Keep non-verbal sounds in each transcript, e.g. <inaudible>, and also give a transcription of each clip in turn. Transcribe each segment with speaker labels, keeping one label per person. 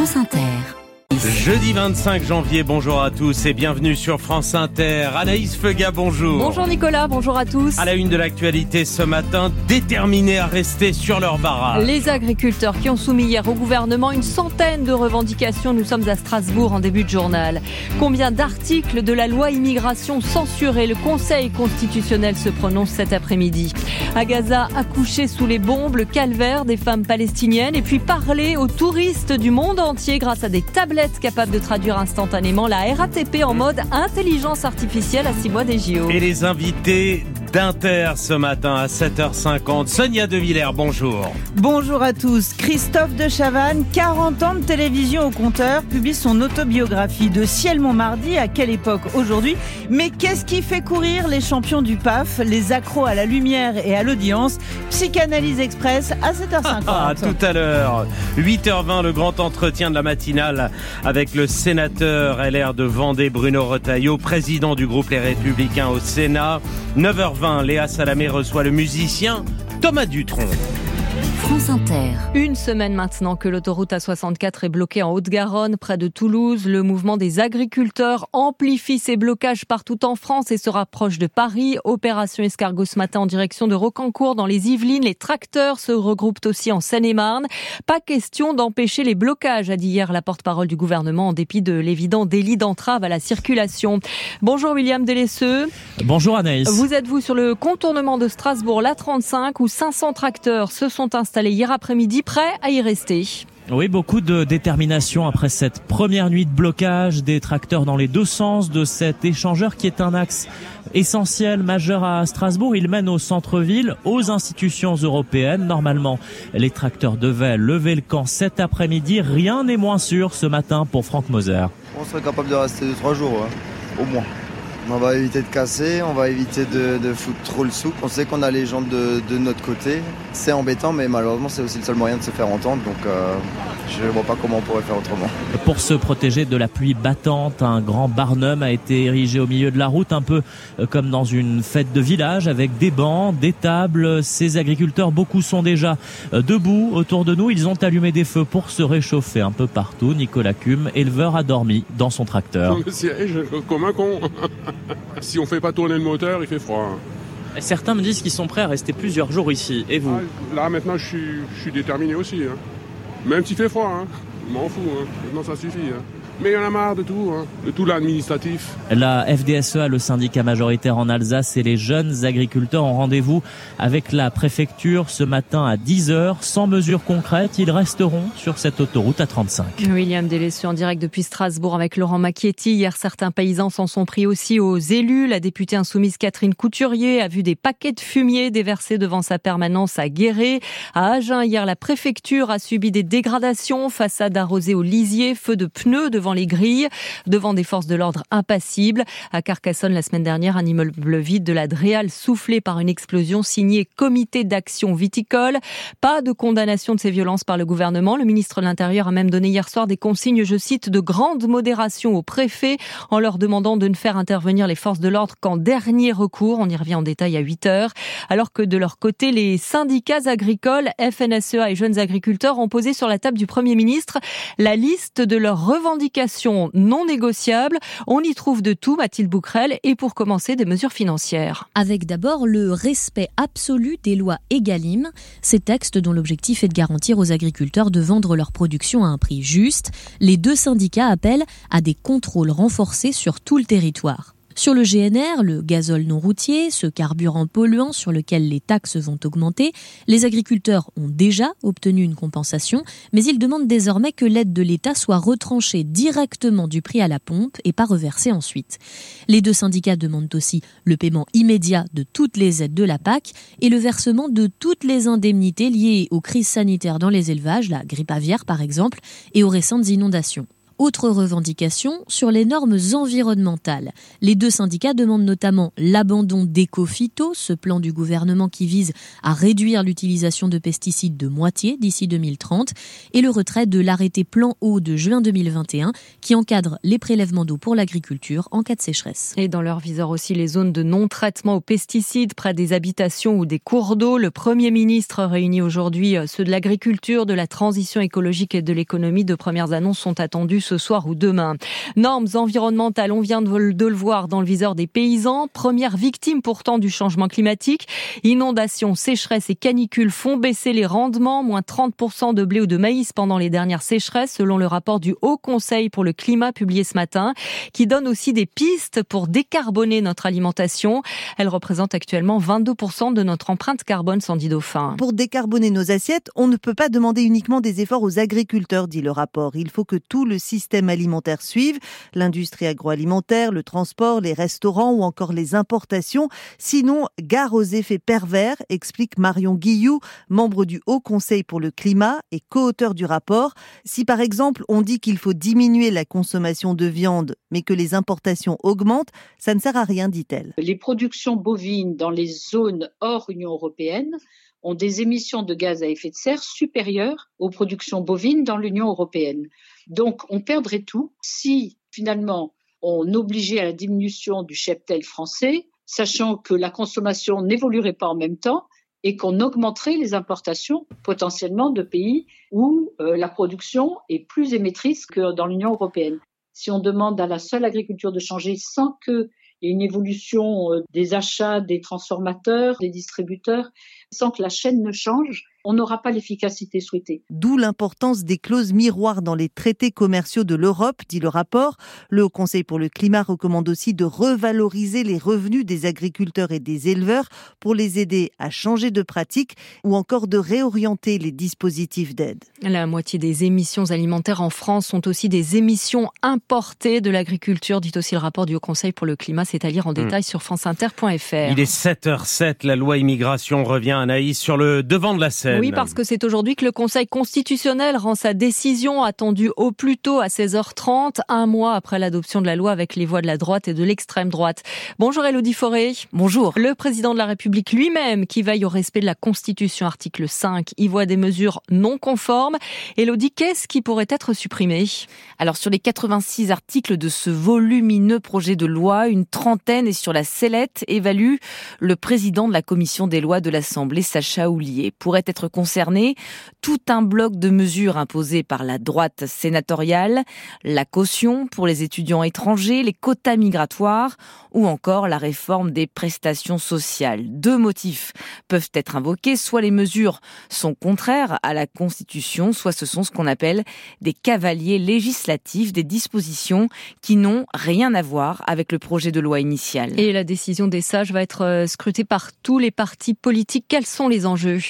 Speaker 1: France Inter.
Speaker 2: Jeudi 25 janvier, bonjour à tous et bienvenue sur France Inter. Anaïs Feuga, bonjour.
Speaker 3: Bonjour Nicolas, bonjour à tous.
Speaker 2: À la une de l'actualité ce matin, déterminés à rester sur leur barrage.
Speaker 3: Les agriculteurs qui ont soumis hier au gouvernement une centaine de revendications. Nous sommes à Strasbourg en début de journal. Combien d'articles de la loi immigration censurés Le Conseil constitutionnel se prononce cet après-midi? À Gaza, accoucher sous les bombes, le calvaire des femmes palestiniennes et puis parler aux touristes du monde entier grâce à des tablettes capable de traduire instantanément la RATP en mode intelligence artificielle à 6 mois des JO.
Speaker 2: Et les invités d'Inter ce matin à 7h50. Sonia De Villers, bonjour.
Speaker 4: Bonjour à tous. Christophe de Chavannes, 40 ans de télévision au compteur, publie son autobiographie de Ciel Montmardi. À quelle époque aujourd'hui? Mais qu'est-ce qui fait courir les champions du PAF, les accros à la lumière et à l'audience? Psychanalyse Express à 7h50.
Speaker 2: Ah, tout à l'heure. 8h20, le grand entretien de la matinale avec le sénateur LR de Vendée, Bruno Retailleau, président du groupe Les Républicains au Sénat. 9h20, Léa Salamé reçoit le musicien Thomas Dutronc.
Speaker 1: France Inter.
Speaker 3: Une semaine maintenant que l'autoroute A64 est bloquée en Haute-Garonne, près de Toulouse. Le mouvement des agriculteurs amplifie ses blocages partout en France et se rapproche de Paris. Opération escargot ce matin en direction de Rocancourt dans les Yvelines. Les tracteurs se regroupent aussi en Seine-et-Marne. Pas question d'empêcher les blocages, a dit hier la porte-parole du gouvernement en dépit de l'évident délit d'entrave à la circulation. Bonjour William Delesseux.
Speaker 5: Bonjour Anaïs.
Speaker 3: Vous êtes vous sur le contournement de Strasbourg, la 35, où 500 tracteurs se sont installés hier après-midi, prêts à y rester.
Speaker 5: Oui, beaucoup de détermination après cette première nuit de blocage des tracteurs dans les deux sens de cet échangeur qui est un axe essentiel, majeur à Strasbourg. Il mène au centre-ville, aux institutions européennes. Normalement, les tracteurs devaient lever le camp cet après-midi. Rien n'est moins sûr ce matin pour Franck Moser.
Speaker 6: On serait capable de rester deux, trois jours, hein, au moins. On va éviter de casser, on va éviter de, de foutre trop le souk. On sait qu'on a les gens de, de notre côté. C'est embêtant, mais malheureusement, c'est aussi le seul moyen de se faire entendre. Donc, euh, je ne vois pas comment on pourrait faire autrement.
Speaker 5: Pour se protéger de la pluie battante, un grand barnum a été érigé au milieu de la route, un peu euh, comme dans une fête de village, avec des bancs, des tables. Ces agriculteurs, beaucoup sont déjà euh, debout autour de nous. Ils ont allumé des feux pour se réchauffer un peu partout. Nicolas Cume, éleveur, a dormi dans son tracteur.
Speaker 7: Dans le siège, comme un con. <laughs> si on fait pas tourner le moteur, il fait froid.
Speaker 5: Certains me disent qu'ils sont prêts à rester plusieurs jours ici. Et vous
Speaker 7: Ah, Là, maintenant, je suis, je suis déterminé aussi. Hein. Même s'il fait froid, hein. m'en fous. Hein. Maintenant, ça suffit. Hein. Mais il y en a marre de tout, hein. de tout l'administratif.
Speaker 5: La FDSEA, le syndicat majoritaire en Alsace et les jeunes agriculteurs ont rendez-vous avec la préfecture ce matin à 10h. Sans mesures concrètes, ils resteront sur cette autoroute à 35.
Speaker 3: William Delesseux en direct depuis Strasbourg avec Laurent Macchietti. Hier, certains paysans s'en sont pris aussi aux élus. La députée insoumise Catherine Couturier a vu des paquets de fumier déversés devant sa permanence à Guéret. À Agen, hier, la préfecture a subi des dégradations. Façade arrosée au lisier, feu de pneus devant les grilles, devant des forces de l'ordre impassibles. À Carcassonne, la semaine dernière, un immeuble vide de la Dréal soufflé par une explosion signée Comité d'action viticole. Pas de condamnation de ces violences par le gouvernement. Le ministre de l'Intérieur a même donné hier soir des consignes, je cite, de grande modération aux préfets en leur demandant de ne faire intervenir les forces de l'ordre qu'en dernier recours. On y revient en détail à 8 heures. Alors que de leur côté, les syndicats agricoles, FNSEA et jeunes agriculteurs ont posé sur la table du Premier ministre la liste de leurs revendications non négociables. On y trouve de tout, Mathilde Bouquerel, et pour commencer, des mesures financières.
Speaker 8: Avec d'abord le respect absolu des lois EGalim, ces textes dont l'objectif est de garantir aux agriculteurs de vendre leur production à un prix juste. Les deux syndicats appellent à des contrôles renforcés sur tout le territoire. Sur le GNR, le gazole non routier, ce carburant polluant sur lequel les taxes vont augmenter, les agriculteurs ont déjà obtenu une compensation, mais ils demandent désormais que l'aide de l'État soit retranchée directement du prix à la pompe et pas reversée ensuite. Les deux syndicats demandent aussi le paiement immédiat de toutes les aides de la PAC et le versement de toutes les indemnités liées aux crises sanitaires dans les élevages, la grippe aviaire par exemple, et aux récentes inondations. Autre revendication sur les normes environnementales. Les deux syndicats demandent notamment l'abandon d'Ecofito, ce plan du gouvernement qui vise à réduire l'utilisation de pesticides de moitié d'ici 2030, et le retrait de l'arrêté plan eau de juin 2021 qui encadre les prélèvements d'eau pour l'agriculture en cas de sécheresse.
Speaker 3: Et dans leur viseur aussi les zones de non-traitement aux pesticides près des habitations ou des cours d'eau. Le Premier ministre réunit aujourd'hui euh, ceux de l'agriculture, de la transition écologique et de l'économie. De premières annonces sont attendues ce soir ou demain. Normes environnementales, on vient de le voir dans le viseur des paysans. Première victime pourtant du changement climatique. Inondations, sécheresses et canicules font baisser les rendements. Moins 30% de blé ou de maïs pendant les dernières sécheresses, selon le rapport du Haut Conseil pour le climat publié ce matin, qui donne aussi des pistes pour décarboner notre alimentation. Elle représente actuellement 22% de notre empreinte carbone, sans Dauphin.
Speaker 4: Pour décarboner nos assiettes, on ne peut pas demander uniquement des efforts aux agriculteurs, dit le rapport. Il faut que tout le système alimentaire suive, l'industrie agroalimentaire, le transport, les restaurants ou encore les importations. Sinon, gare aux effets pervers, explique Marion Guillou, membre du Haut Conseil pour le climat et co-auteur du rapport. Si par exemple on dit qu'il faut diminuer la consommation de viande, mais que les importations augmentent, ça ne sert à rien, dit-elle.
Speaker 9: Les productions bovines dans les zones hors Union européenne ont des émissions de gaz à effet de serre supérieures aux productions bovines dans l'Union européenne. Donc, on perdrait tout si finalement on obligeait à la diminution du cheptel français, sachant que la consommation n'évoluerait pas en même temps et qu'on augmenterait les importations potentiellement de pays où euh, la production est plus émettrice que dans l'Union européenne. Si on demande à la seule agriculture de changer sans qu'il y ait une évolution euh, des achats des transformateurs, des distributeurs, sans que la chaîne ne change, on n'aura pas l'efficacité souhaitée.
Speaker 4: D'où l'importance des clauses miroirs dans les traités commerciaux de l'Europe, dit le rapport. Le Haut Conseil pour le climat recommande aussi de revaloriser les revenus des agriculteurs et des éleveurs pour les aider à changer de pratique ou encore de réorienter les dispositifs d'aide.
Speaker 3: La moitié des émissions alimentaires en France sont aussi des émissions importées de l'agriculture, dit aussi le rapport du Haut Conseil pour le climat, c'est à lire en hmm. détail sur franceinter.fr.
Speaker 2: Il est 7h07, la loi immigration revient Anaïs sur le devant de la scène.
Speaker 3: Oui, parce que c'est aujourd'hui que le Conseil constitutionnel rend sa décision attendue au plus tôt à 16h30, un mois après l'adoption de la loi avec les voix de la droite et de l'extrême droite. Bonjour Elodie Forêt.
Speaker 10: Bonjour.
Speaker 3: Le président de la République lui-même, qui veille au respect de la Constitution, article 5, y voit des mesures non conformes. Elodie, qu'est-ce qui pourrait être supprimé?
Speaker 10: Alors sur les 86 articles de ce volumineux projet de loi, une trentaine est sur la sellette, évalue le président de la commission des lois de l'Assemblée, Sacha Houlier. Pourrait être concerné tout un bloc de mesures imposées par la droite sénatoriale, la caution pour les étudiants étrangers, les quotas migratoires ou encore la réforme des prestations sociales. Deux motifs peuvent être invoqués, soit les mesures sont contraires à la Constitution, soit ce sont ce qu'on appelle des cavaliers législatifs, des dispositions qui n'ont rien à voir avec le projet de loi initial.
Speaker 3: Et la décision des sages va être euh, scrutée par tous les partis politiques. Quels sont les enjeux?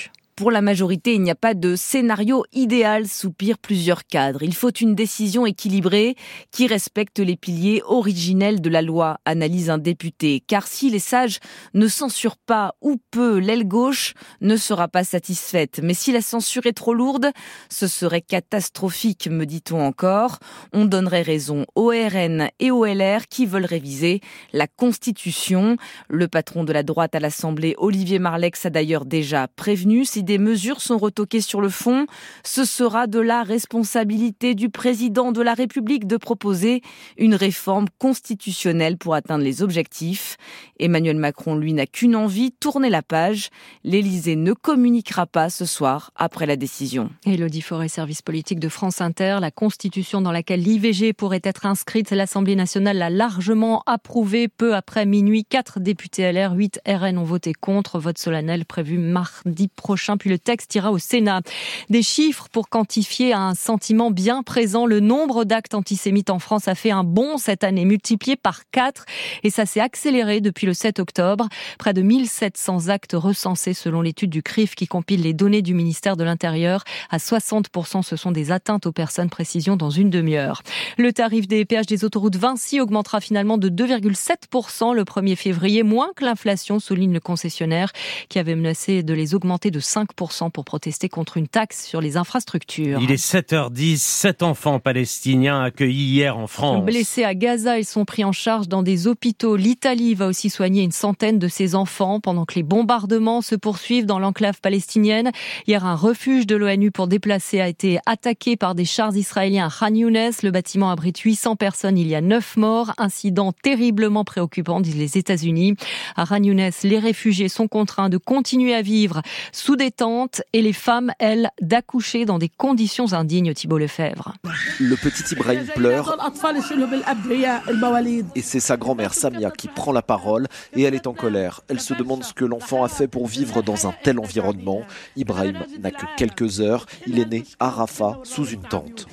Speaker 10: Pour la majorité, il n'y a pas de scénario idéal, soupirent plusieurs cadres. Il faut une décision équilibrée qui respecte les piliers originels de la loi, analyse un député. Car si les sages ne censurent pas ou peu, l'aile gauche ne sera pas satisfaite. Mais si la censure est trop lourde, ce serait catastrophique, me dit-on encore. On donnerait raison au RN et au LR qui veulent réviser la Constitution. Le patron de la droite à l'Assemblée, Olivier Marlex, a d'ailleurs déjà prévenu des mesures sont retoquées sur le fond, ce sera de la responsabilité du président de la République de proposer une réforme constitutionnelle pour atteindre les objectifs. Emmanuel Macron, lui, n'a qu'une envie, tourner la page. L'Élysée ne communiquera pas ce soir après la décision.
Speaker 3: Elodie Forêt, service politique de France Inter, la constitution dans laquelle l'IVG pourrait être inscrite, l'Assemblée nationale l'a largement approuvée peu après minuit. Quatre députés LR, 8 RN ont voté contre. Vote solennel prévu mardi prochain puis le texte ira au Sénat. Des chiffres pour quantifier un sentiment bien présent. Le nombre d'actes antisémites en France a fait un bond cette année, multiplié par 4, et ça s'est accéléré depuis le 7 octobre. Près de 1700 actes recensés selon l'étude du CRIF qui compile les données du ministère de l'Intérieur. À 60%, ce sont des atteintes aux personnes, précision dans une demi-heure. Le tarif des péages des autoroutes Vinci augmentera finalement de 2,7% le 1er février, moins que l'inflation, souligne le concessionnaire, qui avait menacé de les augmenter de 5 5% pour protester contre une taxe sur les infrastructures.
Speaker 2: Il est 7h10, sept enfants palestiniens accueillis hier en France.
Speaker 3: Blessés à Gaza, ils sont pris en charge dans des hôpitaux. L'Italie va aussi soigner une centaine de ses enfants pendant que les bombardements se poursuivent dans l'enclave palestinienne. Hier, un refuge de l'ONU pour déplacer a été attaqué par des chars israéliens à Khan Younes. Le bâtiment abrite 800 personnes. Il y a 9 morts. Incident terriblement préoccupant, disent les États-Unis. À Khan Younes, les réfugiés sont contraints de continuer à vivre sous des tentes et les femmes, elles, d'accoucher dans des conditions indignes, Thibault Lefebvre.
Speaker 11: Le petit Ibrahim pleure et c'est sa grand-mère Samia qui prend la parole et elle est en colère. Elle se demande ce que l'enfant a fait pour vivre dans un tel environnement. Ibrahim n'a que quelques heures. Il est né à Rafah sous une tente.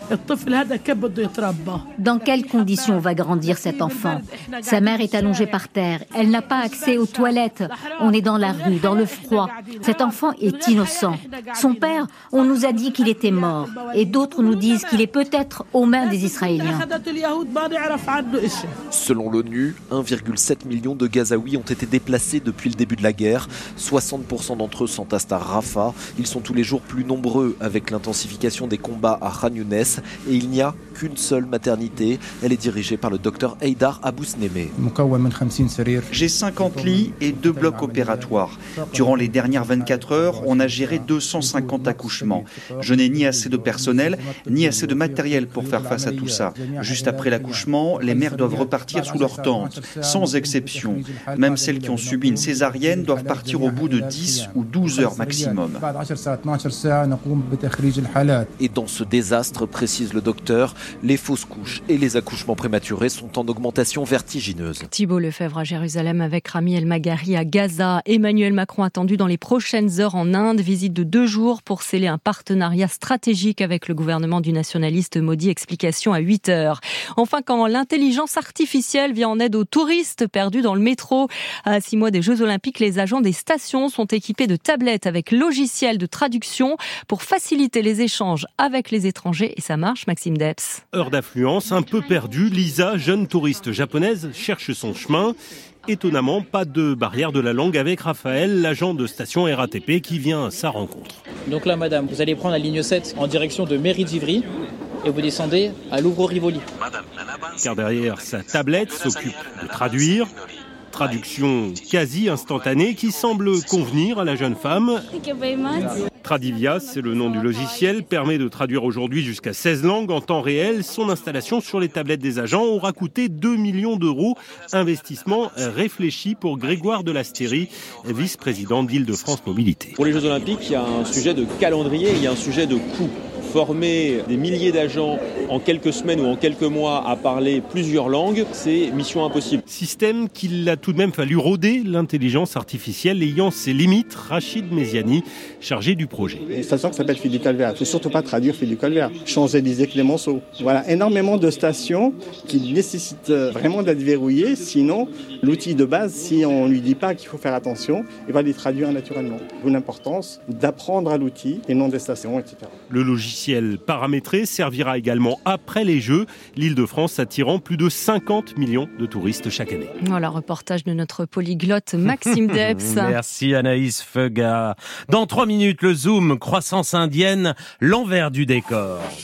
Speaker 12: Dans quelles conditions va grandir cet enfant? Sa mère est allongée par terre. Elle n'a pas accès aux toilettes. On est dans la rue, dans le froid. Cet enfant est innocent. Son père, on nous a dit qu'il était mort. Et d'autres nous disent qu'il est peut-être aux mains des Israéliens.
Speaker 11: Selon l'ONU, 1,7 million de Gazaouis ont été déplacés depuis le début de la guerre. 60% d'entre eux s'entassent à Rafah. Ils sont tous les jours plus nombreux avec l'intensification des combats à Khan Younes. Et il n'y a qu'une seule maternité. Elle est dirigée par le docteur Haïdar Abouzneme.
Speaker 13: J'ai 50 lits et deux blocs opératoires. Durant les dernières 24 heures, on a géré 250 accouchements. Je n'ai ni assez de personnel, ni assez de matériel pour faire face à tout ça. Juste après l'accouchement, les mères doivent repartir sous leur tente, sans exception. Même celles qui ont subi une césarienne doivent partir au bout de 10 ou 12 heures maximum.
Speaker 11: Et dans ce désastre, précise le docteur, les fausses couches et les accouchements prématurés sont en augmentation vertigineuse.
Speaker 3: Thibault Lefebvre à Jérusalem avec Rami El Magari à Gaza. Emmanuel Macron attendu dans les prochaines heures en Inde. Visite de deux jours pour sceller un partenariat stratégique avec le gouvernement du nationaliste Modi. Explication à 8 heures. Enfin, quand l'intelligence artificielle vient en aide aux touristes perdus dans le métro. À six mois des Jeux Olympiques, les agents des stations sont équipés de tablettes avec logiciels de traduction pour faciliter les échanges avec les étrangers. Et ça marche, Maxime Depps.
Speaker 14: Heure d'affluence, un peu perdue, Lisa, jeune touriste japonaise, cherche son chemin. Étonnamment, pas de barrière de la langue avec Raphaël, l'agent de station RATP qui vient à sa rencontre.
Speaker 15: Donc là, madame, vous allez prendre la ligne 7 en direction de Mairie d'Ivry et vous descendez à Louvre-Rivoli.
Speaker 14: Car derrière sa tablette s'occupe de traduire. Traduction quasi instantanée qui semble convenir à la jeune femme. Tradivia, c'est le nom du logiciel, permet de traduire aujourd'hui jusqu'à 16 langues en temps réel. Son installation sur les tablettes des agents aura coûté 2 millions d'euros. Investissement réfléchi pour Grégoire de Lastéry, vice-président d'Île-de-France Mobilité.
Speaker 16: Pour les Jeux Olympiques, il y a un sujet de calendrier, il y a un sujet de coût former des milliers d'agents en quelques semaines ou en quelques mois à parler plusieurs langues, c'est mission impossible.
Speaker 14: Système qu'il a tout de même fallu rôder, l'intelligence artificielle ayant ses limites. Rachid Meziani, chargé du projet.
Speaker 17: Une station qui s'appelle du Calvaire. Il ne faut surtout pas traduire du Calvaire. Champs-Élysées, Clémenceau. Voilà, énormément de stations qui nécessitent vraiment d'être verrouillées. Sinon, l'outil de base, si on ne lui dit pas qu'il faut faire attention, il va les traduire naturellement. D'où l'importance d'apprendre à l'outil, les noms des stations, etc.
Speaker 14: Le logiciel paramétré servira également après les Jeux, l'île de France attirant plus de 50 millions de touristes chaque année.
Speaker 3: Voilà, reportage de notre polyglotte Maxime <laughs> Debs.
Speaker 2: Merci Anaïs Feuga. Dans trois minutes, le Zoom, croissance indienne, l'envers du décor.